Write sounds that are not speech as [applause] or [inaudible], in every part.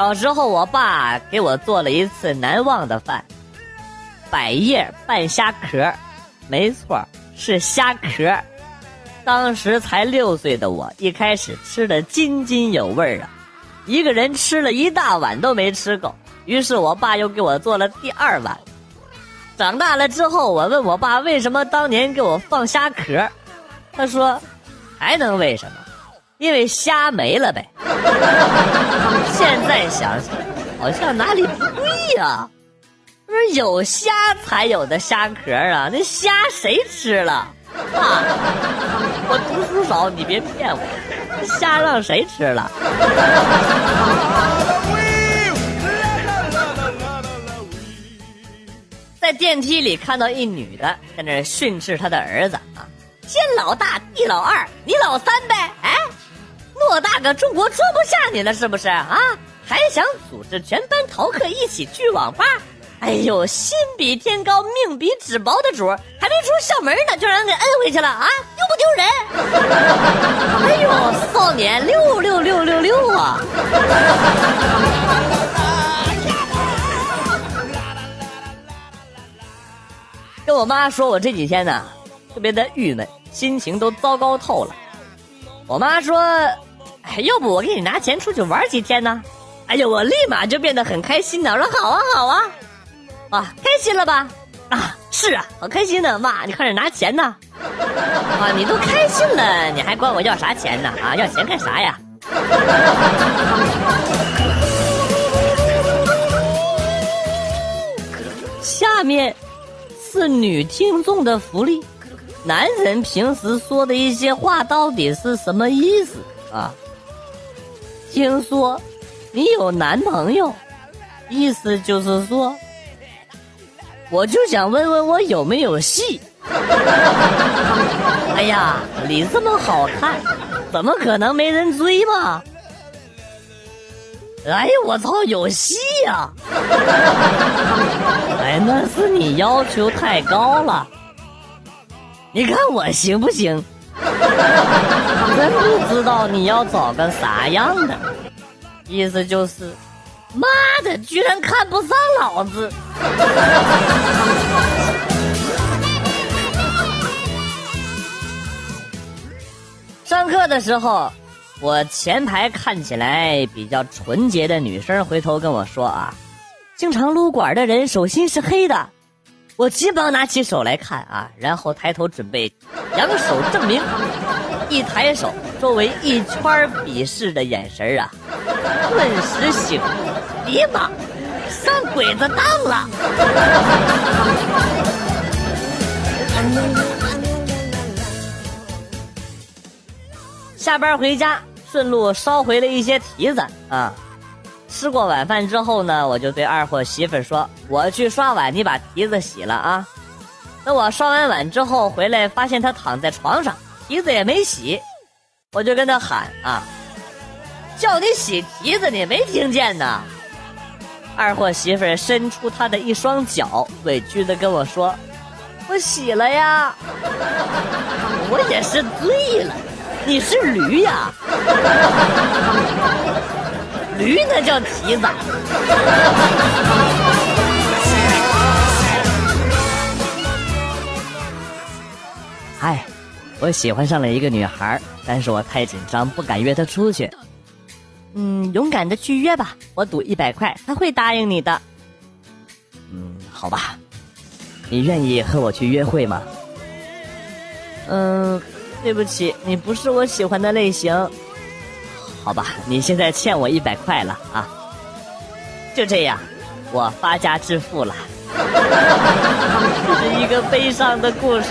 小时候，我爸给我做了一次难忘的饭，百叶拌虾壳，没错，是虾壳。当时才六岁的我，一开始吃的津津有味啊，一个人吃了一大碗都没吃够。于是我爸又给我做了第二碗。长大了之后，我问我爸为什么当年给我放虾壳，他说，还能为什么？因为虾没了呗。[laughs] 现在想想，好像哪里不对呀？不是有虾才有的虾壳啊？那虾谁吃了？啊！我读书少，你别骗我。虾让谁吃了？在电梯里看到一女的在那训斥她的儿子啊，天老大地老二，你老三呗？哎。偌大个中国装不下你了是不是啊？还想组织全班逃课一起去网吧？哎呦，心比天高，命比纸薄的主，还没出校门呢，就让人给摁回去了啊？丢不丢人？哎呦，少年六六六六六啊！跟我妈说，我这几天呢，特别的郁闷，心情都糟糕透了。我妈说。要不我给你拿钱出去玩几天呢？哎呀，我立马就变得很开心呢。我说好啊，好啊，啊，开心了吧？啊，是啊，好开心呢。妈，你快点拿钱呢。啊，你都开心了，你还管我要啥钱呢？啊，要钱干啥呀？下面是女听众的福利，男人平时说的一些话到底是什么意思啊？听说你有男朋友，意思就是说，我就想问问我有没有戏。[laughs] 哎呀，你这么好看，怎么可能没人追嘛？哎呀，我操，有戏呀！[laughs] 哎，那是你要求太高了。你看我行不行？[laughs] 真不知道你要找个啥样的，意思就是，妈的，居然看不上老子！[laughs] 上课的时候，我前排看起来比较纯洁的女生回头跟我说啊，经常撸管的人手心是黑的。我急忙拿起手来看啊，然后抬头准备两手证明。一抬手，周围一圈鄙视的眼神啊，顿时醒悟，尼玛，上鬼子当了！下班回家，顺路捎回了一些提子啊。吃过晚饭之后呢，我就对二货媳妇说：“我去刷碗，你把提子洗了啊。”等我刷完碗之后回来，发现他躺在床上。蹄子也没洗，我就跟他喊啊，叫你洗蹄子，你没听见呢？二货媳妇伸出她的一双脚，委屈的跟我说：“我洗了呀。”我也是醉了，你是驴呀？驴那叫蹄子。哎。我喜欢上了一个女孩，但是我太紧张，不敢约她出去。嗯，勇敢的去约吧，我赌一百块，她会答应你的。嗯，好吧，你愿意和我去约会吗？嗯，对不起，你不是我喜欢的类型。好吧，你现在欠我一百块了啊。就这样，我发家致富了。这是一个悲伤的故事。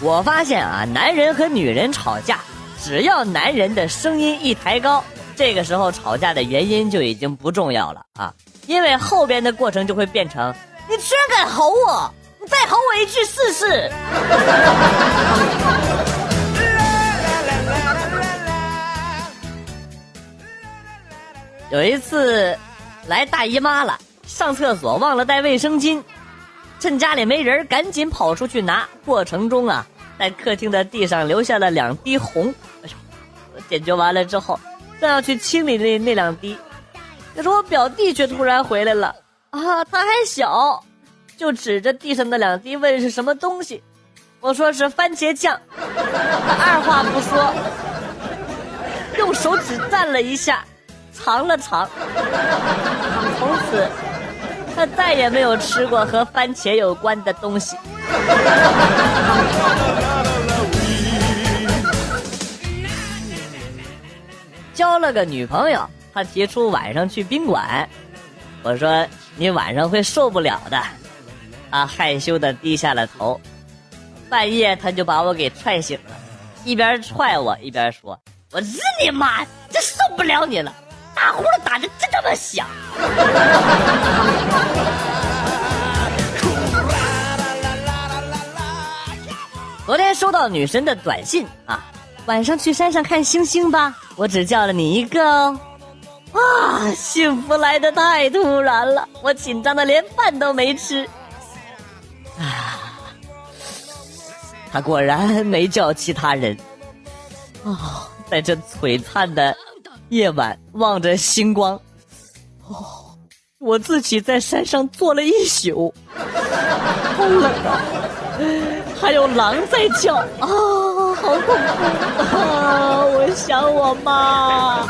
我发现啊，男人和女人吵架，只要男人的声音一抬高，这个时候吵架的原因就已经不重要了啊，因为后边的过程就会变成：你居然敢吼我，你再吼我一句试试。有一次，来大姨妈了，上厕所忘了带卫生巾，趁家里没人，赶紧跑出去拿。过程中啊，在客厅的地上留下了两滴红。哎呦，我解决完了之后，正要去清理那那两滴，可是我表弟却突然回来了。啊，他还小，就指着地上的两滴问是什么东西。我说是番茄酱，他 [laughs] 二话不说，用手指蘸了一下，尝了尝，[laughs] 从此他再也没有吃过和番茄有关的东西。[laughs] 交了个女朋友，他提出晚上去宾馆，我说你晚上会受不了的，他害羞的低下了头。半夜他就把我给踹醒了，一边踹我一边说：“我日你妈，这受不了你了，打呼噜打的真他妈响。”昨天收到女神的短信啊，晚上去山上看星星吧，我只叫了你一个哦。啊，幸福来的太突然了，我紧张的连饭都没吃。啊，他果然没叫其他人。啊，在这璀璨的夜晚，望着星光，哦，我自己在山上坐了一宿，好冷啊。还有狼在叫啊，好恐怖啊！我想我妈。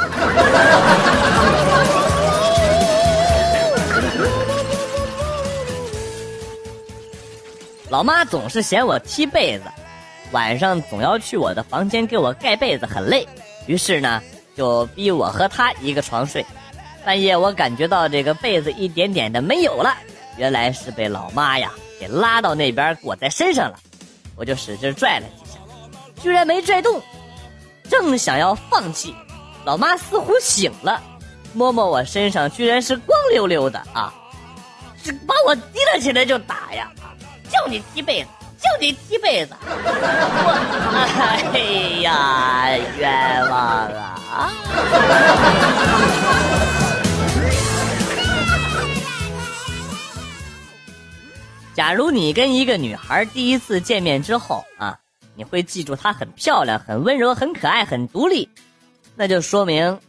老妈总是嫌我踢被子，晚上总要去我的房间给我盖被子，很累。于是呢，就逼我和她一个床睡。半夜我感觉到这个被子一点点的没有了，原来是被老妈呀给拉到那边裹在身上了。我就使劲拽了几下，居然没拽动。正想要放弃，老妈似乎醒了，摸摸我身上，居然是光溜溜的啊！是把我提了起来就打呀！叫你踢被子，叫你踢被子！我哎假如你跟一个女孩第一次见面之后啊，你会记住她很漂亮、很温柔、很可爱、很独立，那就说明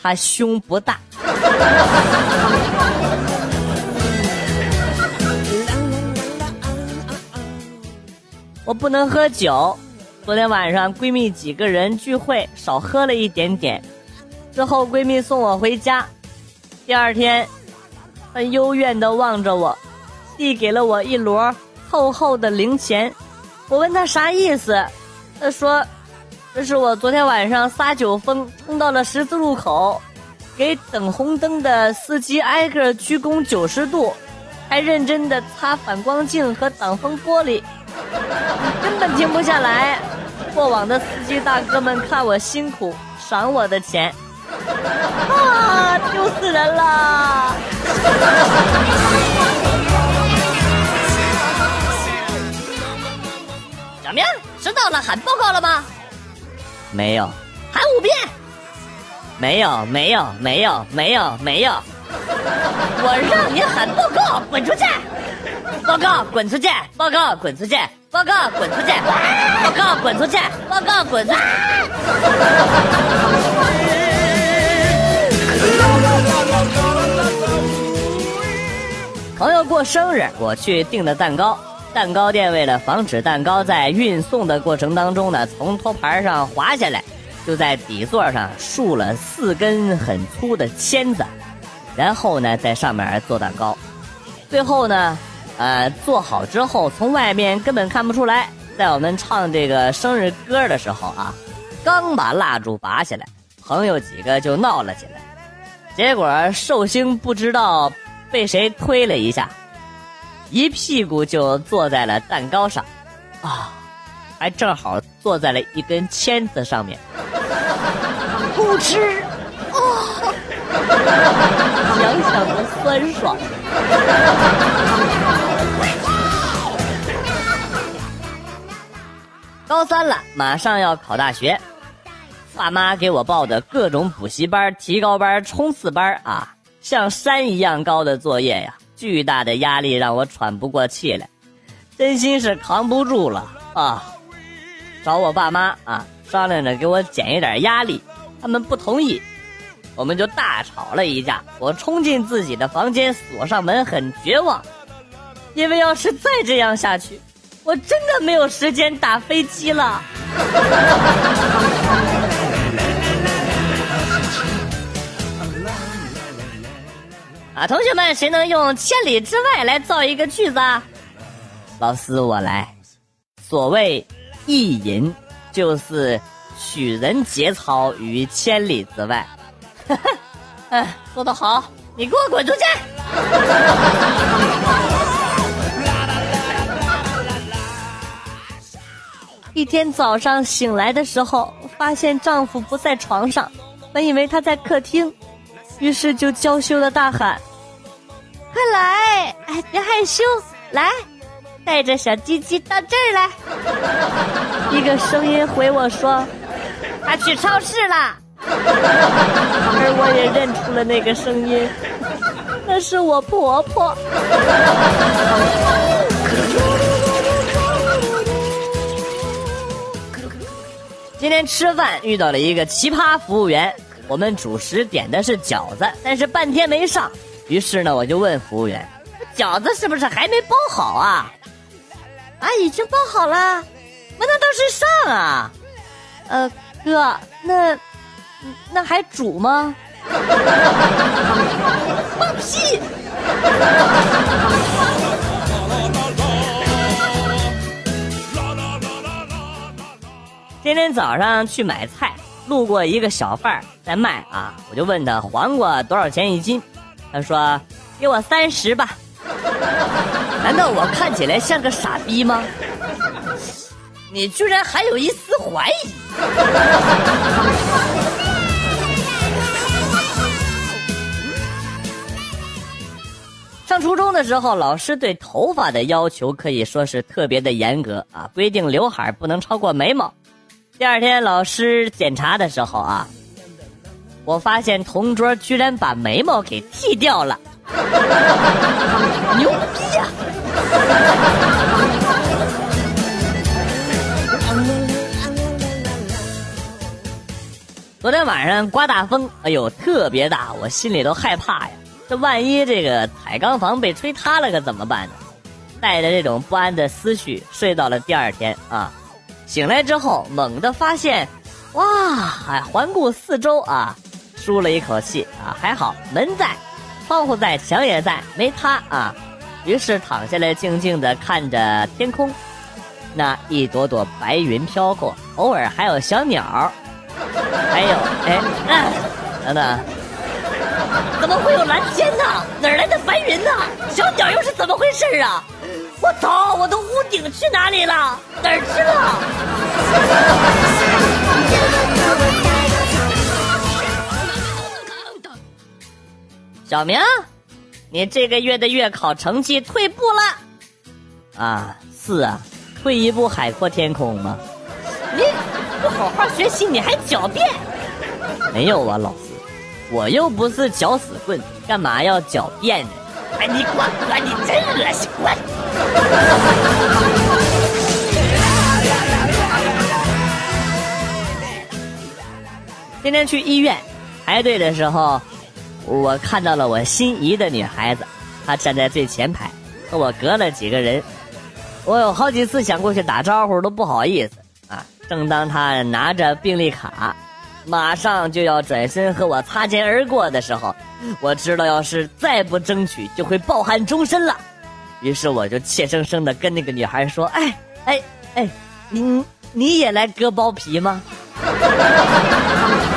她胸不大。[laughs] 我不能喝酒，昨天晚上闺蜜几个人聚会，少喝了一点点，之后闺蜜送我回家，第二天，很幽怨的望着我。递给了我一摞厚厚的零钱，我问他啥意思，他说：“这是我昨天晚上撒酒疯冲到了十字路口，给等红灯的司机挨个鞠躬九十度，还认真的擦反光镜和挡风玻璃，根本停不下来。过往的司机大哥们看我辛苦，赏我的钱，啊，丢死人了！”怎么样？知道了，喊报告了吗？没有，喊五遍。没有，没有，没有，没有，没有。我让你喊报告，滚出去！报告，滚出去！报告，滚出去！报告，滚出去！报告，滚出去！报告，滚出去！朋友过生日，我去订的蛋糕。蛋糕店为了防止蛋糕在运送的过程当中呢，从托盘上滑下来，就在底座上竖了四根很粗的签子，然后呢，在上面做蛋糕。最后呢，呃，做好之后，从外面根本看不出来。在我们唱这个生日歌的时候啊，刚把蜡烛拔下来，朋友几个就闹了起来。结果寿星不知道被谁推了一下。一屁股就坐在了蛋糕上，啊，还正好坐在了一根签子上面，不吃，啊，想想都酸爽。高三了，马上要考大学，爸妈给我报的各种补习班、提高班、冲刺班啊，像山一样高的作业呀。巨大的压力让我喘不过气来，真心是扛不住了啊！找我爸妈啊，商量着给我减一点压力，他们不同意，我们就大吵了一架。我冲进自己的房间，锁上门，很绝望，因为要是再这样下去，我真的没有时间打飞机了。同学们，谁能用“千里之外”来造一个句子啊？老师，我来。所谓意淫，就是取人节操于千里之外。哈 [laughs] 哈哎，说得好，你给我滚出去！[laughs] 一天早上醒来的时候，发现丈夫不在床上，本以为他在客厅。于是就娇羞的大喊：“快来！哎，别害羞，来，带着小鸡鸡到这儿来。”一个声音回我说：“他去超市了。”而我也认出了那个声音，那是我婆婆。今天吃饭遇到了一个奇葩服务员。我们主食点的是饺子，但是半天没上。于是呢，我就问服务员：“饺子是不是还没包好啊？”“啊，已经包好了。”“那那倒是上啊。”“呃，哥，那那还煮吗？”“ [laughs] 放屁！”今天早上去买菜。路过一个小贩在卖啊，我就问他黄瓜多少钱一斤，他说给我三十吧。[laughs] 难道我看起来像个傻逼吗？你居然还有一丝怀疑。[laughs] 上初中的时候，老师对头发的要求可以说是特别的严格啊，规定刘海不能超过眉毛。第二天老师检查的时候啊，我发现同桌居然把眉毛给剃掉了，牛逼呀！昨天晚上刮大风，哎呦，特别大，我心里都害怕呀。这万一这个彩钢房被吹塌了，可怎么办呢？带着这种不安的思绪睡到了第二天啊。醒来之后，猛地发现，哇！哎，环顾四周啊，舒了一口气啊，还好门在，窗户在，墙也在，没塌啊。于是躺下来，静静的看着天空，那一朵朵白云飘过，偶尔还有小鸟还有，哎，等等，怎么会有蓝天呢？哪来的白云呢？小鸟又是怎么回事啊？我操！我的屋顶去哪里了？哪儿去了？小明，你这个月的月考成绩退步了。啊，是啊，退一步海阔天空嘛？你不好好学习，你还狡辩？没有啊，老师，我又不是搅屎棍，干嘛要狡辩呢？哎，你滚滚，你真恶心，滚！今天去医院排队的时候，我看到了我心仪的女孩子，她站在最前排，和我隔了几个人。我有好几次想过去打招呼，都不好意思啊。正当她拿着病历卡，马上就要转身和我擦肩而过的时候，我知道要是再不争取，就会抱憾终身了。于是我就怯生生的跟那个女孩说：“哎哎哎，你你也来割包皮吗？” [laughs]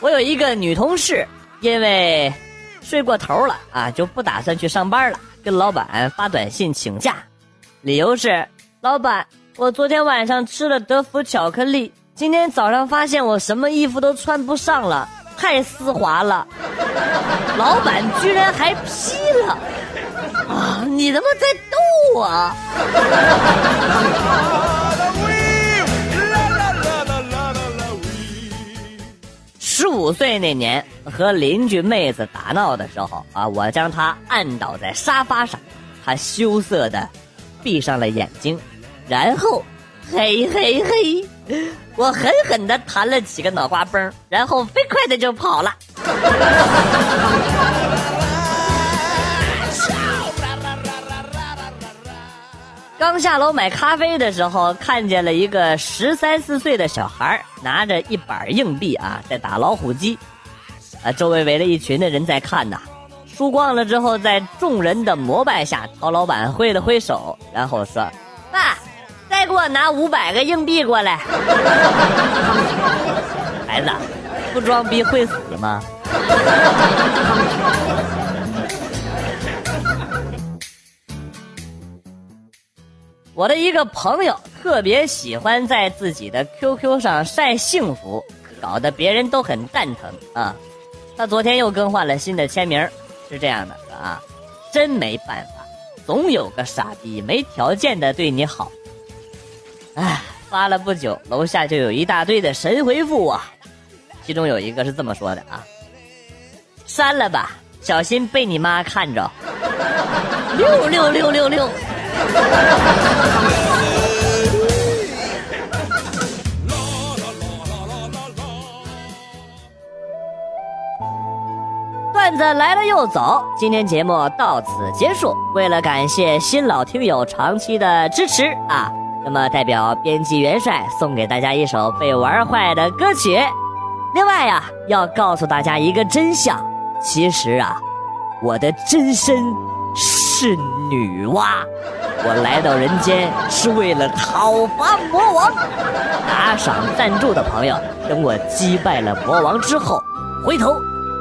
我有一个女同事，因为睡过头了啊，就不打算去上班了，跟老板发短信请假，理由是：老板，我昨天晚上吃了德芙巧克力，今天早上发现我什么衣服都穿不上了。太丝滑了，老板居然还批了啊！你他妈在逗我！十五岁那年和邻居妹子打闹的时候啊，我将她按倒在沙发上，她羞涩的闭上了眼睛，然后，嘿嘿嘿，我狠狠的弹了几个脑瓜崩，然后飞快的就跑了。刚下楼买咖啡的时候，看见了一个十三四岁的小孩拿着一板硬币啊，在打老虎机，啊，周围围了一群的人在看呐。输光了之后，在众人的膜拜下，陶老板挥了挥手，然后说：“爸，再给我拿五百个硬币过来。”孩子，不装逼会死吗？我的一个朋友特别喜欢在自己的 QQ 上晒幸福，搞得别人都很蛋疼啊。他昨天又更换了新的签名，是这样的啊，真没办法，总有个傻逼没条件的对你好。哎，发了不久，楼下就有一大堆的神回复啊，其中有一个是这么说的啊：删了吧，小心被你妈看着。六六六六六。段子来了又走，今天节目到此结束。为了感谢新老听友长期的支持啊，那么代表编辑元帅送给大家一首被玩坏的歌曲。另外呀，要告诉大家一个真相，其实啊，我的真身是女娲。我来到人间是为了讨伐魔王，打赏赞助的朋友，等我击败了魔王之后，回头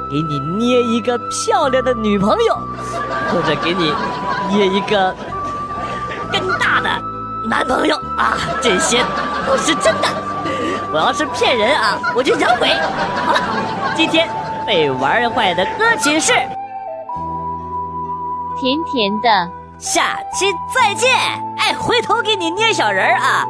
给你捏一个漂亮的女朋友，或者给你捏一个更大的男朋友啊，这些都是真的。我要是骗人啊，我就养鬼。好了，今天被玩坏的歌曲是甜甜的。下期再见！哎，回头给你捏小人儿啊。